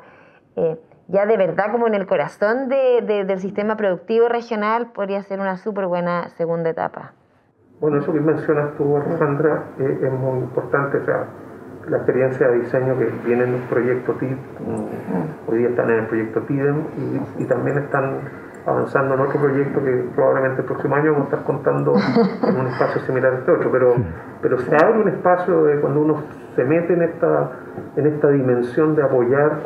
eh, ya de verdad como en el corazón de, del sistema productivo regional podría ser una súper buena segunda etapa. Bueno, eso que mencionas tú, Alejandra, eh, es muy importante. O sea, la experiencia de diseño que viene en un proyecto TID, hoy día están en el proyecto TIDEM y, también están avanzando en otro proyecto que probablemente el próximo año vamos a estar contando en un espacio similar a este otro, pero, pero se abre un espacio de cuando uno se mete en esta, en esta dimensión de apoyar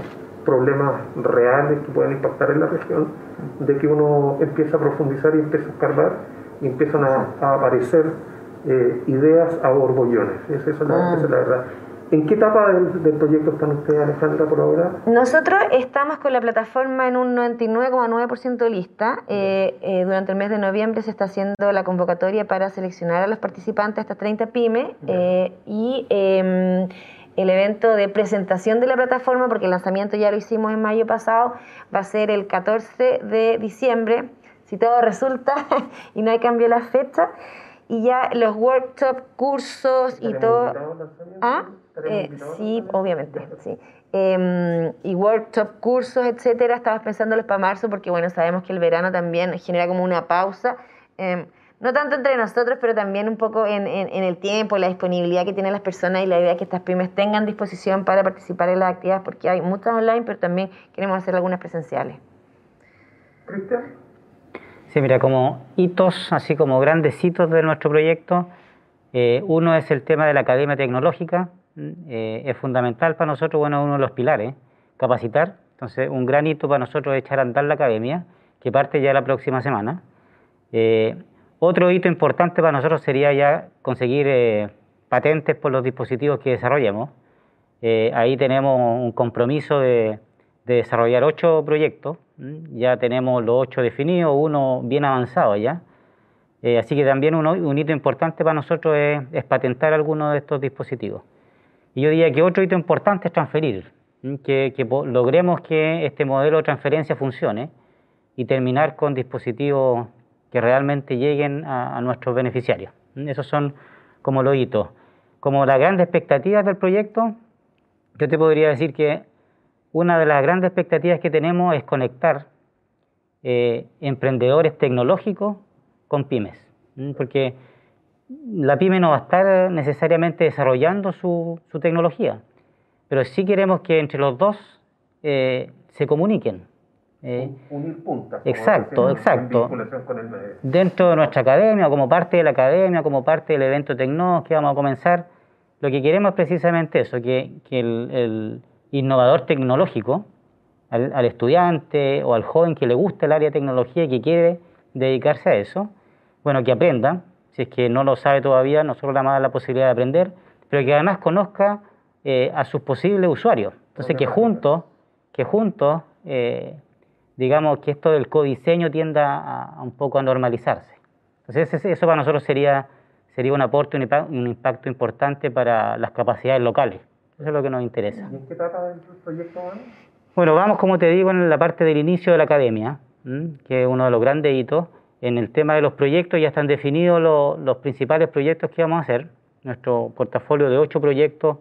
problemas reales que pueden impactar en la región, de que uno empieza a profundizar y empieza a escarbar y empiezan a, aparecer eh, ideas a borbollones. Esa, es la, esa es la verdad. ¿En qué etapa del, proyecto están ustedes, Alejandra, por ahora? Nosotros estamos con la plataforma en un 99,9% lista. Eh, eh, durante el mes de noviembre se está haciendo la convocatoria para seleccionar a los participantes, estas 30 pymes, eh, y em, el evento de presentación de la plataforma, porque el lanzamiento ya lo hicimos en mayo pasado, va a ser el 14 de diciembre, si todo resulta y no hay cambio de la fecha y ya los workshops, cursos y todo. ¿Ah? Eh, sí, obviamente, sí. Em, y workshop, cursos, etcétera, estamos pensándolos para marzo porque, bueno, sabemos que el verano también genera como una pausa. Em, no tanto entre nosotros, pero también un poco en, en, el tiempo, la disponibilidad que tienen las personas y la idea que estas pymes tengan disposición para participar en las actividades, porque hay muchas online, pero también queremos hacer algunas presenciales. Cristian. Sí, mira, como hitos, así como grandes hitos de nuestro proyecto, eh, uno es el tema de la academia tecnológica, eh, es fundamental para nosotros, bueno, uno de los pilares, capacitar. Entonces, un gran hito para nosotros es echar a andar la academia, que parte ya la próxima semana. Eh, otro hito importante para nosotros sería ya conseguir patentes por los dispositivos que desarrollemos. ahí tenemos un compromiso de de desarrollar ocho proyectos. Ya tenemos los ocho definidos, uno bien avanzado ya. Eh, así que también un, hito importante para nosotros es, patentar algunos de estos dispositivos. Y yo diría que otro hito importante es transferir, que, logremos que este modelo de transferencia funcione y terminar con dispositivos que realmente lleguen a, nuestros beneficiarios. Esos son como los hitos. Como las grandes expectativas del proyecto, yo te podría decir que una de las grandes expectativas que tenemos es conectar eh, emprendedores tecnológicos con pymes, porque la pyme no va a estar necesariamente desarrollando su, tecnología, pero sí queremos que entre los dos eh, se comuniquen. Eh, unir puntas. Exacto, exacto. Dentro de nuestra academia, como parte de la academia, como parte del evento Tecnos que vamos a comenzar, lo que queremos es precisamente eso, que, el innovador tecnológico, al, estudiante o al joven que le gusta el área de tecnología y que quiere dedicarse a eso, bueno, que aprenda, si es que no lo sabe todavía, nosotros le damos la posibilidad de aprender, pero que además conozca eh, a sus posibles usuarios. Entonces, que juntos, que juntos, eh, digamos, que esto del codiseño tienda a, un poco a normalizarse. Entonces, eso para nosotros sería, sería un aporte, un impacto importante para las capacidades locales. Eso es lo que nos interesa. ¿Y en qué trata el proyecto, Bueno, vamos, como te digo, en la parte del inicio de la academia, que es uno de los grandes hitos. En el tema de los proyectos ya están definidos los, principales proyectos que vamos a hacer. Nuestro portafolio de ocho proyectos,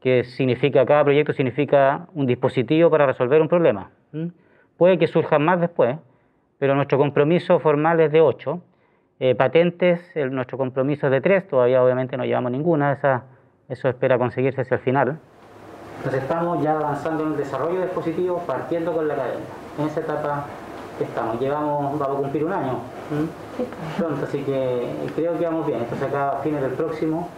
que significa, cada proyecto significa un dispositivo para resolver un problema. Puede que surjan más después, pero nuestro compromiso formal es de ocho. Eh, patentes, nuestro compromiso es de tres, todavía obviamente no llevamos ninguna de esas eso espera conseguirse hacia el final. Entonces estamos ya avanzando en el desarrollo de dispositivos, partiendo con la cadena. En esa etapa estamos. Llevamos, vamos a cumplir un año pronto, así que creo que vamos bien. Esto se acaba a fines del próximo,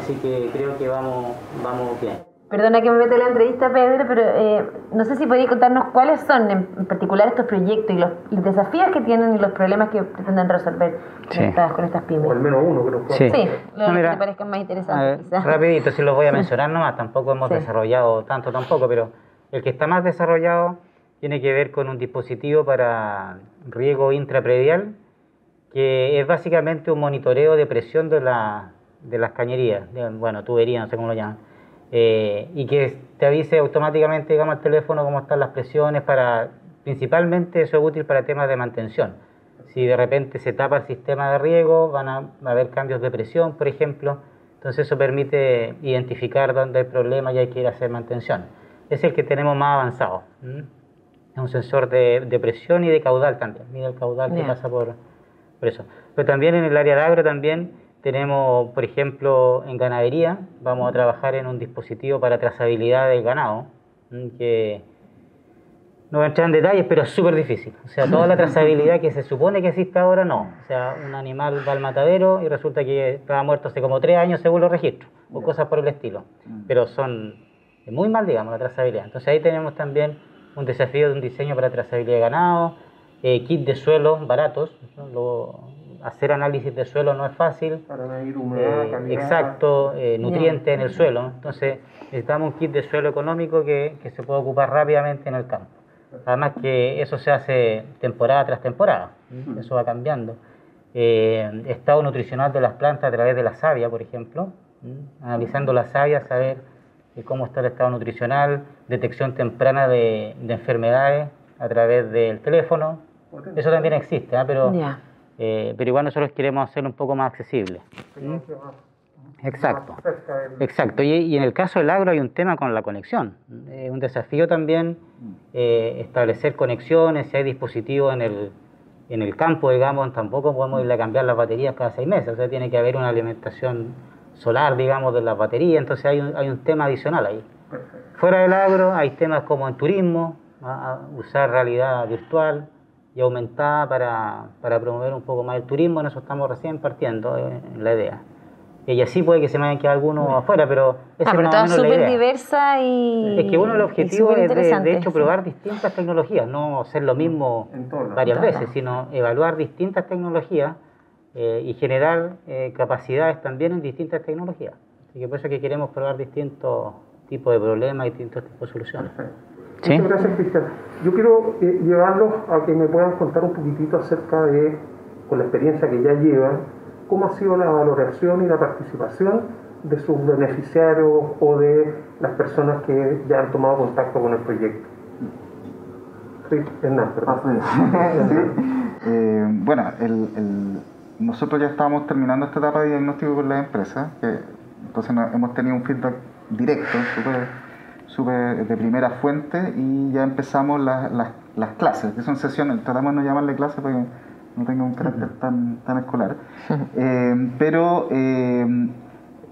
así que creo que vamos, vamos bien. Perdona que me meta la entrevista, Pedro, pero eh, no sé si podéis contarnos cuáles son en particular estos proyectos y los, desafíos que tienen y los problemas que pretenden resolver con estas pymes. O al menos uno que nos pueda. Sí, sí lo que te parezcan más interesantes. Rapidito, si los voy a mencionar nomás, tampoco hemos desarrollado tanto tampoco, pero el que está más desarrollado tiene que ver con un dispositivo para riego intrapredial, que es básicamente un monitoreo de presión de, la, de las cañerías, bueno, tuberías, no sé cómo lo llaman eh, y que te avise automáticamente, digamos, al teléfono cómo están las presiones para, principalmente eso es útil para temas de mantención. Si de repente se tapa el sistema de riego, van a, haber cambios de presión, por ejemplo, entonces eso permite identificar dónde hay problemas y hay que ir a hacer mantención. Es el que tenemos más avanzado. Es un sensor de, presión y de caudal también. Mira el caudal que pasa por, por eso. Pero también en el área de agro también tenemos, por ejemplo, en ganadería, vamos a trabajar en un dispositivo para trazabilidad del ganado, que no voy a entrar en detalles, pero es súper difícil. O sea, toda la trazabilidad que se supone que existe ahora, no. O sea, un animal va al matadero y resulta que estaba muerto hace como tres años según los registros, o cosas por el estilo. Mm. Pero son muy mal, digamos, la trazabilidad. Entonces ahí tenemos también un desafío de un diseño para trazabilidad de ganado, eh, kit de suelo baratos. hacer análisis de suelo no es fácil. Para medir humedad, eh, Exacto, eh, nutrientes en el suelo. Entonces necesitamos un kit de suelo económico que, que se pueda ocupar rápidamente en el campo. Además que eso se hace temporada tras temporada, eso va cambiando. Eh, estado nutricional de las plantas a través de la savia, por ejemplo, analizando la savia, saber eh, cómo está el estado nutricional, detección temprana de, enfermedades a través del teléfono. Eso también existe, ¿ah? pero, eh, pero igual nosotros queremos hacerlo un poco más accesible. Exacto, exacto. Y, en el caso del agro hay un tema con la conexión. Es un desafío también eh, establecer conexiones, si hay dispositivos en el, en el campo, digamos, tampoco podemos ir a cambiar las baterías cada seis meses, o sea, tiene que haber una alimentación solar, digamos, de las baterías, entonces hay un, hay un tema adicional ahí. Fuera del agro hay temas como en turismo, usar realidad virtual y aumentada para, para promover un poco más el turismo, en eso estamos recién partiendo eh, en la idea. Y así puede que se me hayan quedado algunos afuera, pero es ah, pero toda súper diversa y Es que uno el objetivo es de, hecho probar distintas tecnologías, no hacer lo mismo varias veces, sino evaluar distintas tecnologías eh, y generar eh, capacidades también en distintas tecnologías. Así que por eso es que queremos probar distintos tipos de problemas y distintos tipos de soluciones. Muchas gracias, Cristian. Yo quiero eh, llevarlos a que me puedan contar un poquitito acerca de, con la experiencia que ya llevan, cómo ha sido la valoración y la participación de sus beneficiarios o de las personas que ya han tomado contacto con el proyecto. Sí, Hernán, perdón. Eh, bueno, nosotros ya estábamos terminando esta etapa de diagnóstico con la empresa, entonces hemos tenido un feedback directo, súper de primera fuente, y ya empezamos las clases, que son sesiones, tratamos de no llamarle clases porque no tenga un carácter tan, tan escolar. Eh, pero eh,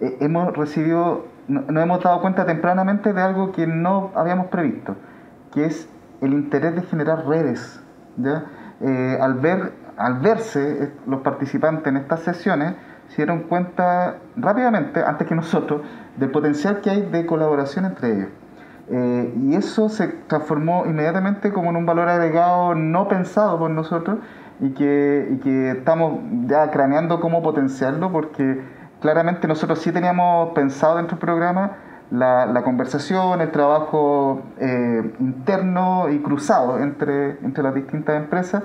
eh, hemos recibido, nos hemos dado cuenta tempranamente de algo que no habíamos previsto, que es el interés de generar redes. ¿ya? al, ver, al verse los participantes en estas sesiones, se dieron cuenta rápidamente, antes que nosotros, del potencial que hay de colaboración entre ellos. y eso se transformó inmediatamente como en un valor agregado no pensado por nosotros y que, estamos ya craneando cómo potenciarlo porque claramente nosotros sí teníamos pensado dentro del programa la, la conversación, el trabajo eh, interno y cruzado entre, entre las distintas empresas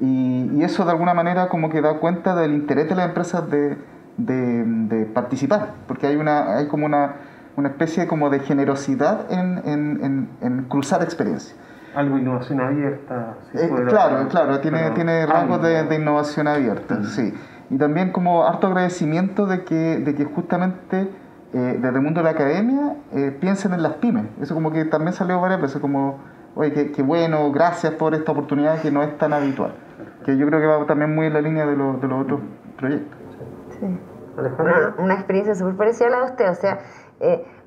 y, y, eso de alguna manera como que da cuenta del interés de las empresas de, de, de participar, porque hay, una, hay como una, una especie como de generosidad en, en, en, en cruzar experiencias algo innovación abierta. Eh, claro, claro, tiene, tiene rasgos de, innovación abierta, sí. Y también como harto agradecimiento de que, de que justamente eh, desde el mundo de la academia eh, piensen en las pymes. Eso como que también salió varias veces, como, oye, qué, bueno, gracias por esta oportunidad que no es tan habitual. Que yo creo que va también muy en la línea de, de los otros proyectos. Sí. Una, experiencia súper parecida a la de usted, o sea,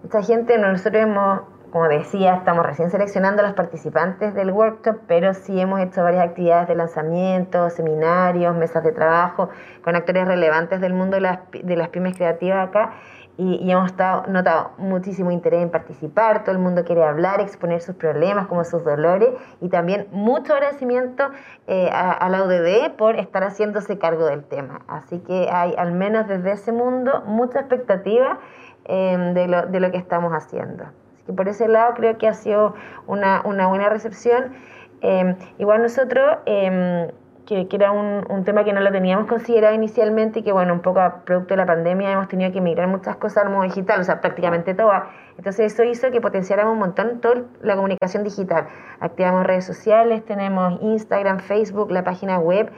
mucha gente, nosotros hemos como decía, estamos recién seleccionando a los participantes del workshop, pero sí hemos hecho varias actividades de lanzamiento, seminarios, mesas de trabajo con actores relevantes del mundo de las, de las pymes creativas acá. Y, hemos estado, notado muchísimo interés en participar, todo el mundo quiere hablar, exponer sus problemas, como sus dolores, y también mucho agradecimiento eh, a, la UDD por estar haciéndose cargo del tema. Así que hay, al menos desde ese mundo, mucha expectativa eh, de, lo, de lo que estamos haciendo que por ese lado creo que ha sido una, una buena recepción. Em, igual nosotros, em, que, que, era un, un, tema que no lo teníamos considerado inicialmente y que, bueno, un poco a producto de la pandemia hemos tenido que migrar muchas cosas al modo digital, o sea, prácticamente todas. Entonces eso hizo que potenciáramos un montón toda la comunicación digital. Activamos redes sociales, tenemos Instagram, Facebook, la página web.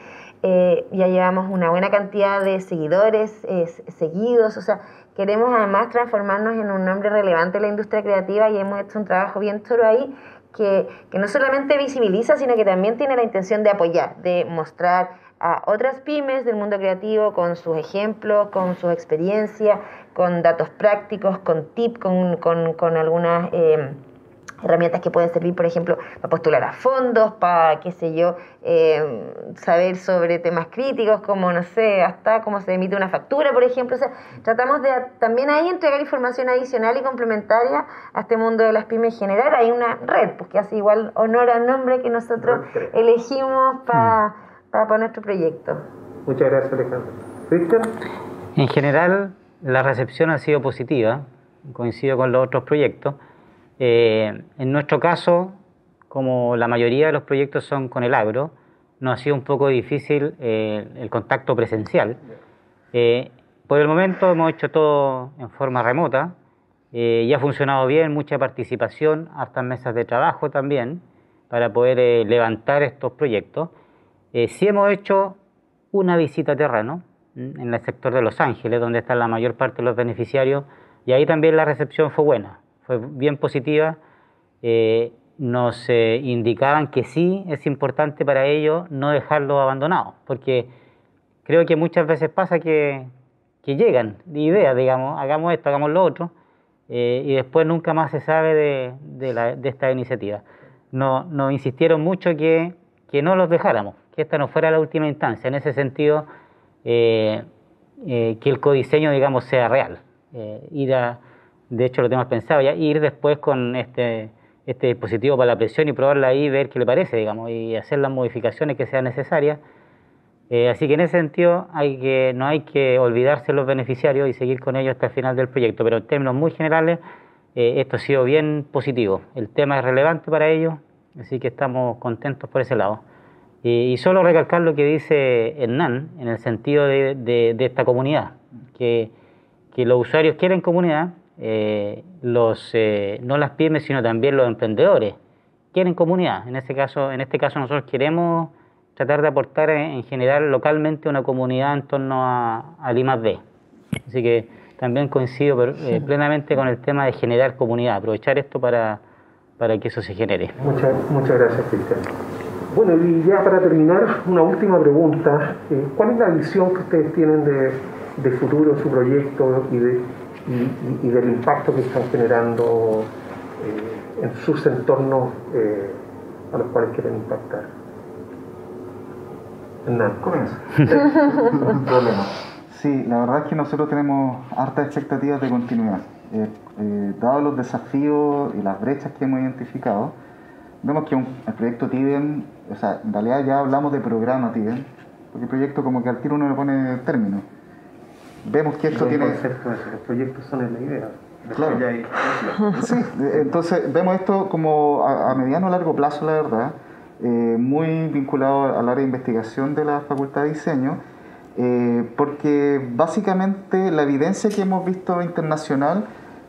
Eh, ya llevamos una buena cantidad de seguidores eh, seguidos, o sea, Queremos además transformarnos en un nombre relevante en la industria creativa y hemos hecho un trabajo bien chulo ahí que, que no solamente visibiliza, sino que también tiene la intención de apoyar, de mostrar a otras pymes del mundo creativo con sus ejemplos, con sus experiencias, con datos prácticos, con tips, con, con, con algunas... Eh, herramientas que pueden servir, por ejemplo, para postular a fondos, para, qué sé yo, eh, saber sobre temas críticos, como, no sé, hasta cómo se emite una factura, por ejemplo. O sea, tratamos de también ahí entregar información adicional y complementaria a este mundo de las pymes en general. Hay una red, pues que hace igual honor al nombre que nosotros elegimos para, mm. para, nuestro proyecto. Muchas gracias, Alejandro. ¿Cristian? En general, la recepción ha sido positiva, coincido con los otros proyectos. Eh, en nuestro caso, como la mayoría de los proyectos son con el agro, nos ha sido un poco difícil eh, el contacto presencial. Eh, por el momento hemos hecho todo en forma remota y ha funcionado bien, mucha participación, hasta mesas de trabajo también, para poder levantar estos proyectos. sí hemos hecho una visita a terreno en el sector de Los Ángeles, donde están la mayor parte de los beneficiarios, y ahí también la recepción fue buena fue bien positiva. Eh, nos eh, indicaban que sí es importante para ellos no dejarlo abandonado, porque creo que muchas veces pasa que, llegan ideas, digamos, hagamos esto, hagamos lo otro, eh, y después nunca más se sabe de, de, de esta iniciativa. No, nos insistieron mucho que, que, no los dejáramos, que esta no fuera la última instancia, en ese sentido, que el codiseño, digamos, sea real, ir a de hecho lo tenemos pensado ya, ir después con este, este dispositivo para la presión y probarla ahí ver qué le parece, digamos, y hacer las modificaciones que sean necesarias. Eh, así que en ese sentido hay que, no hay que olvidarse de los beneficiarios y seguir con ellos hasta el final del proyecto, pero en términos muy generales eh, esto ha sido bien positivo. El tema es relevante para ellos, así que estamos contentos por ese lado. y solo recalcar lo que dice Hernán en el sentido de, de, esta comunidad, que, que los usuarios quieren comunidad, eh, los, eh, no las pymes, sino también los emprendedores. Quieren comunidad. En este caso, en este caso nosotros queremos tratar de aportar en, general localmente una comunidad en torno a, al I+D. Así que también coincido eh, plenamente con el tema de generar comunidad, aprovechar esto para, para que eso se genere. Muchas, muchas gracias, Cristian. Bueno, y ya para terminar, una última pregunta. ¿Cuál es la visión que ustedes tienen de, de futuro en su proyecto y de y, del impacto que están generando eh, en sus entornos eh, a los cuales quieren impactar. Hernán, comienza. problema. Sí, la verdad es que nosotros tenemos hartas expectativas de continuidad. Eh, eh, dados los desafíos y las brechas que hemos identificado, vemos que el proyecto TIDEM, o sea, en realidad ya hablamos de programa TIDEM, porque el proyecto como que al tiro uno le pone término vemos que esto tiene... los proyectos son en la idea. Claro. Sí, entonces vemos esto como a, mediano o largo plazo, la verdad, eh, muy vinculado al área de investigación de la Facultad de Diseño, eh, porque básicamente la evidencia que hemos visto internacional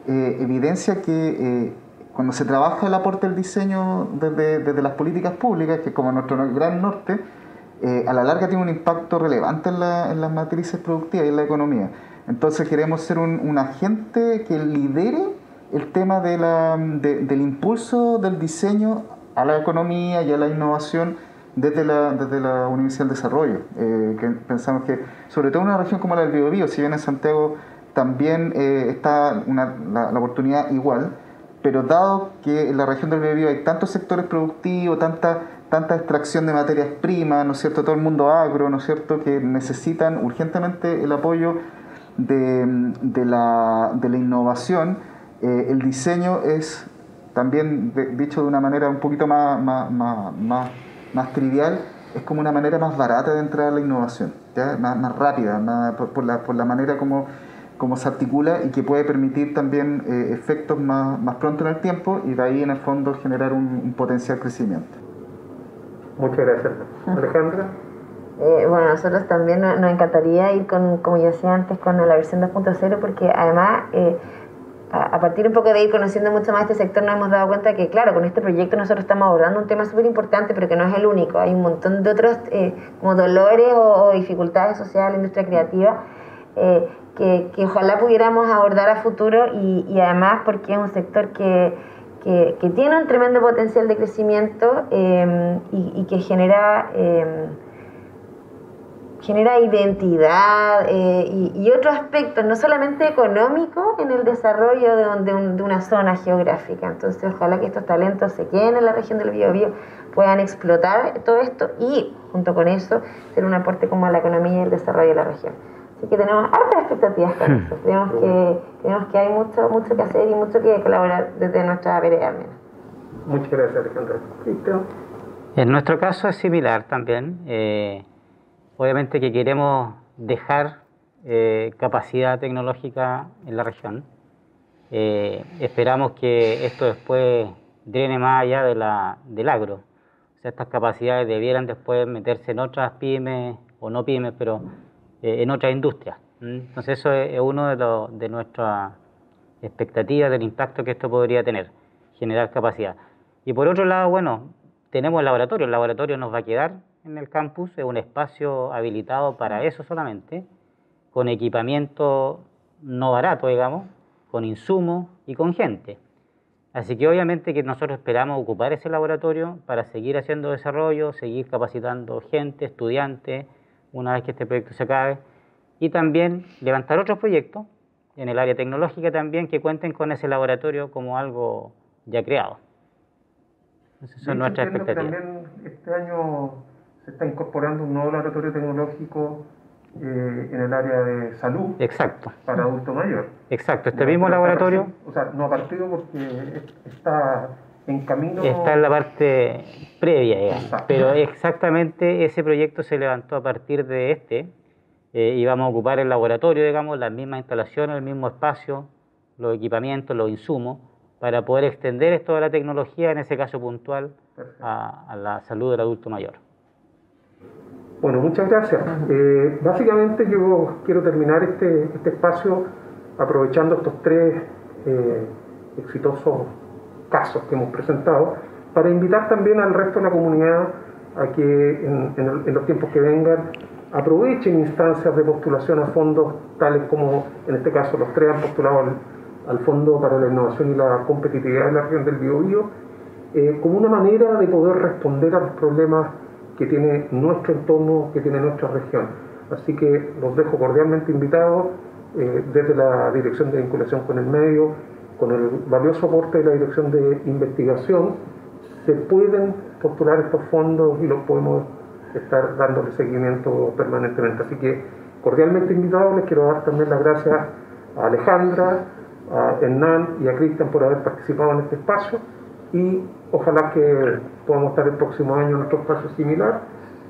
eh, evidencia que cuando se trabaja el aporte del diseño desde, desde las políticas públicas, que es como nuestro gran norte, eh, a la larga tiene un impacto relevante en, las matrices productivas y en la economía. Entonces queremos ser un, agente que lidere el tema de la, del impulso del diseño a la economía y a la innovación desde la, desde la Universidad del Desarrollo. Eh, que pensamos que, sobre todo en una región como la del Biobío, si bien en Santiago también eh, está una, la, la, oportunidad igual, pero dado que en la región del Biobío hay tantos sectores productivos, tanta tanta extracción de materias primas, ¿no es cierto? Todo el mundo agro, ¿no es cierto? Que necesitan urgentemente el apoyo de, de, la, de la, innovación. Eh, el diseño es también, dicho de una manera un poquito más, más, más, más, trivial, es como una manera más barata de entrar a la innovación, Más, más rápida, por, la, por la manera como como se articula y que puede permitir también eh, efectos más, más, pronto en el tiempo y de ahí en el fondo generar un potencial crecimiento. Muchas gracias. Alejandra. Eh, bueno, nosotros también nos, encantaría ir con, como yo decía antes, con la versión 2.0 porque además, eh, a, partir un poco de ir conociendo mucho más este sector, nos hemos dado cuenta que, claro, con este proyecto nosotros estamos abordando un tema súper importante, pero que no es el único. Hay un montón de otros eh, como dolores o, dificultades sociales, la industria creativa, que, que, ojalá pudiéramos abordar a futuro y, y además porque es un sector que que, tiene un tremendo potencial de crecimiento em, y, que genera, em, genera identidad eh, y, otros aspectos, no solamente económicos, en el desarrollo de, una zona geográfica. Entonces, ojalá que estos talentos se queden en la región del Biobío, puedan explotar todo esto y, junto con eso, ser un aporte como a la economía y el desarrollo de la región. Así que tenemos hartas expectativas con hmm. eso. Creemos que, creemos que hay mucho, mucho que hacer y mucho que colaborar desde nuestra vereda. Muchas gracias, Alejandra. En nuestro caso es similar también. Eh, obviamente que queremos dejar eh, capacidad tecnológica en la región. Eh, esperamos que esto después drene más allá de la, del agro. O sea, estas capacidades debieran después meterse en otras pymes o no pymes, pero en otras industrias. Entonces eso es, uno de, de nuestras expectativas del impacto que esto podría tener, generar capacidad. Y por otro lado, bueno, tenemos el laboratorio. El laboratorio nos va a quedar en el campus, es un espacio habilitado para eso solamente, con equipamiento no barato, digamos, con insumos y con gente. Así que obviamente que nosotros esperamos ocupar ese laboratorio para seguir haciendo desarrollo, seguir capacitando gente, estudiantes, una vez que este proyecto se acabe, y también levantar otros proyectos en el área tecnológica también que cuenten con ese laboratorio como algo ya creado. Esas son nuestras expectativas. También este año se está incorporando un nuevo laboratorio tecnológico eh, en el área de salud. Exacto. Para adulto mayor. Exacto, este mismo laboratorio. O sea, no ha partido porque está en camino. Está en la parte previa, Pero exactamente ese proyecto se levantó a partir de este. Eh, y vamos a ocupar el laboratorio, digamos, las mismas instalaciones, el mismo espacio, los equipamientos, los insumos, para poder extender esto de la tecnología, en ese caso puntual, a, la salud del adulto mayor. Bueno, muchas gracias. Eh, básicamente yo quiero terminar este, este espacio aprovechando estos tres eh, exitosos casos que hemos presentado, para invitar también al resto de la comunidad a que en, los tiempos que vengan aprovechen instancias de postulación a fondos tales como en este caso los tres han postulado al, Fondo para la Innovación y la Competitividad de la región del Biobío, eh, como una manera de poder responder a los problemas que tiene nuestro entorno, que tiene nuestra región. Así que los dejo cordialmente invitados eh, desde la Dirección de Vinculación con el Medio con el valioso aporte de la Dirección de Investigación, se pueden postular estos fondos y los podemos estar dándole seguimiento permanentemente. Así que cordialmente invitados, les quiero dar también las gracias a Alejandra, a Hernán y a Cristian por haber participado en este espacio y ojalá que podamos estar el próximo año en otro espacio similar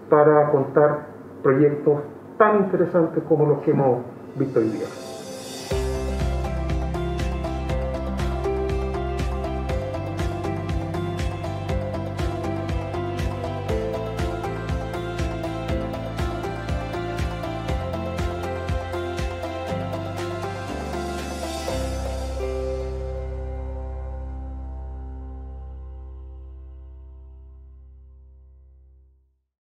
para contar proyectos tan interesantes como los que hemos visto hoy día.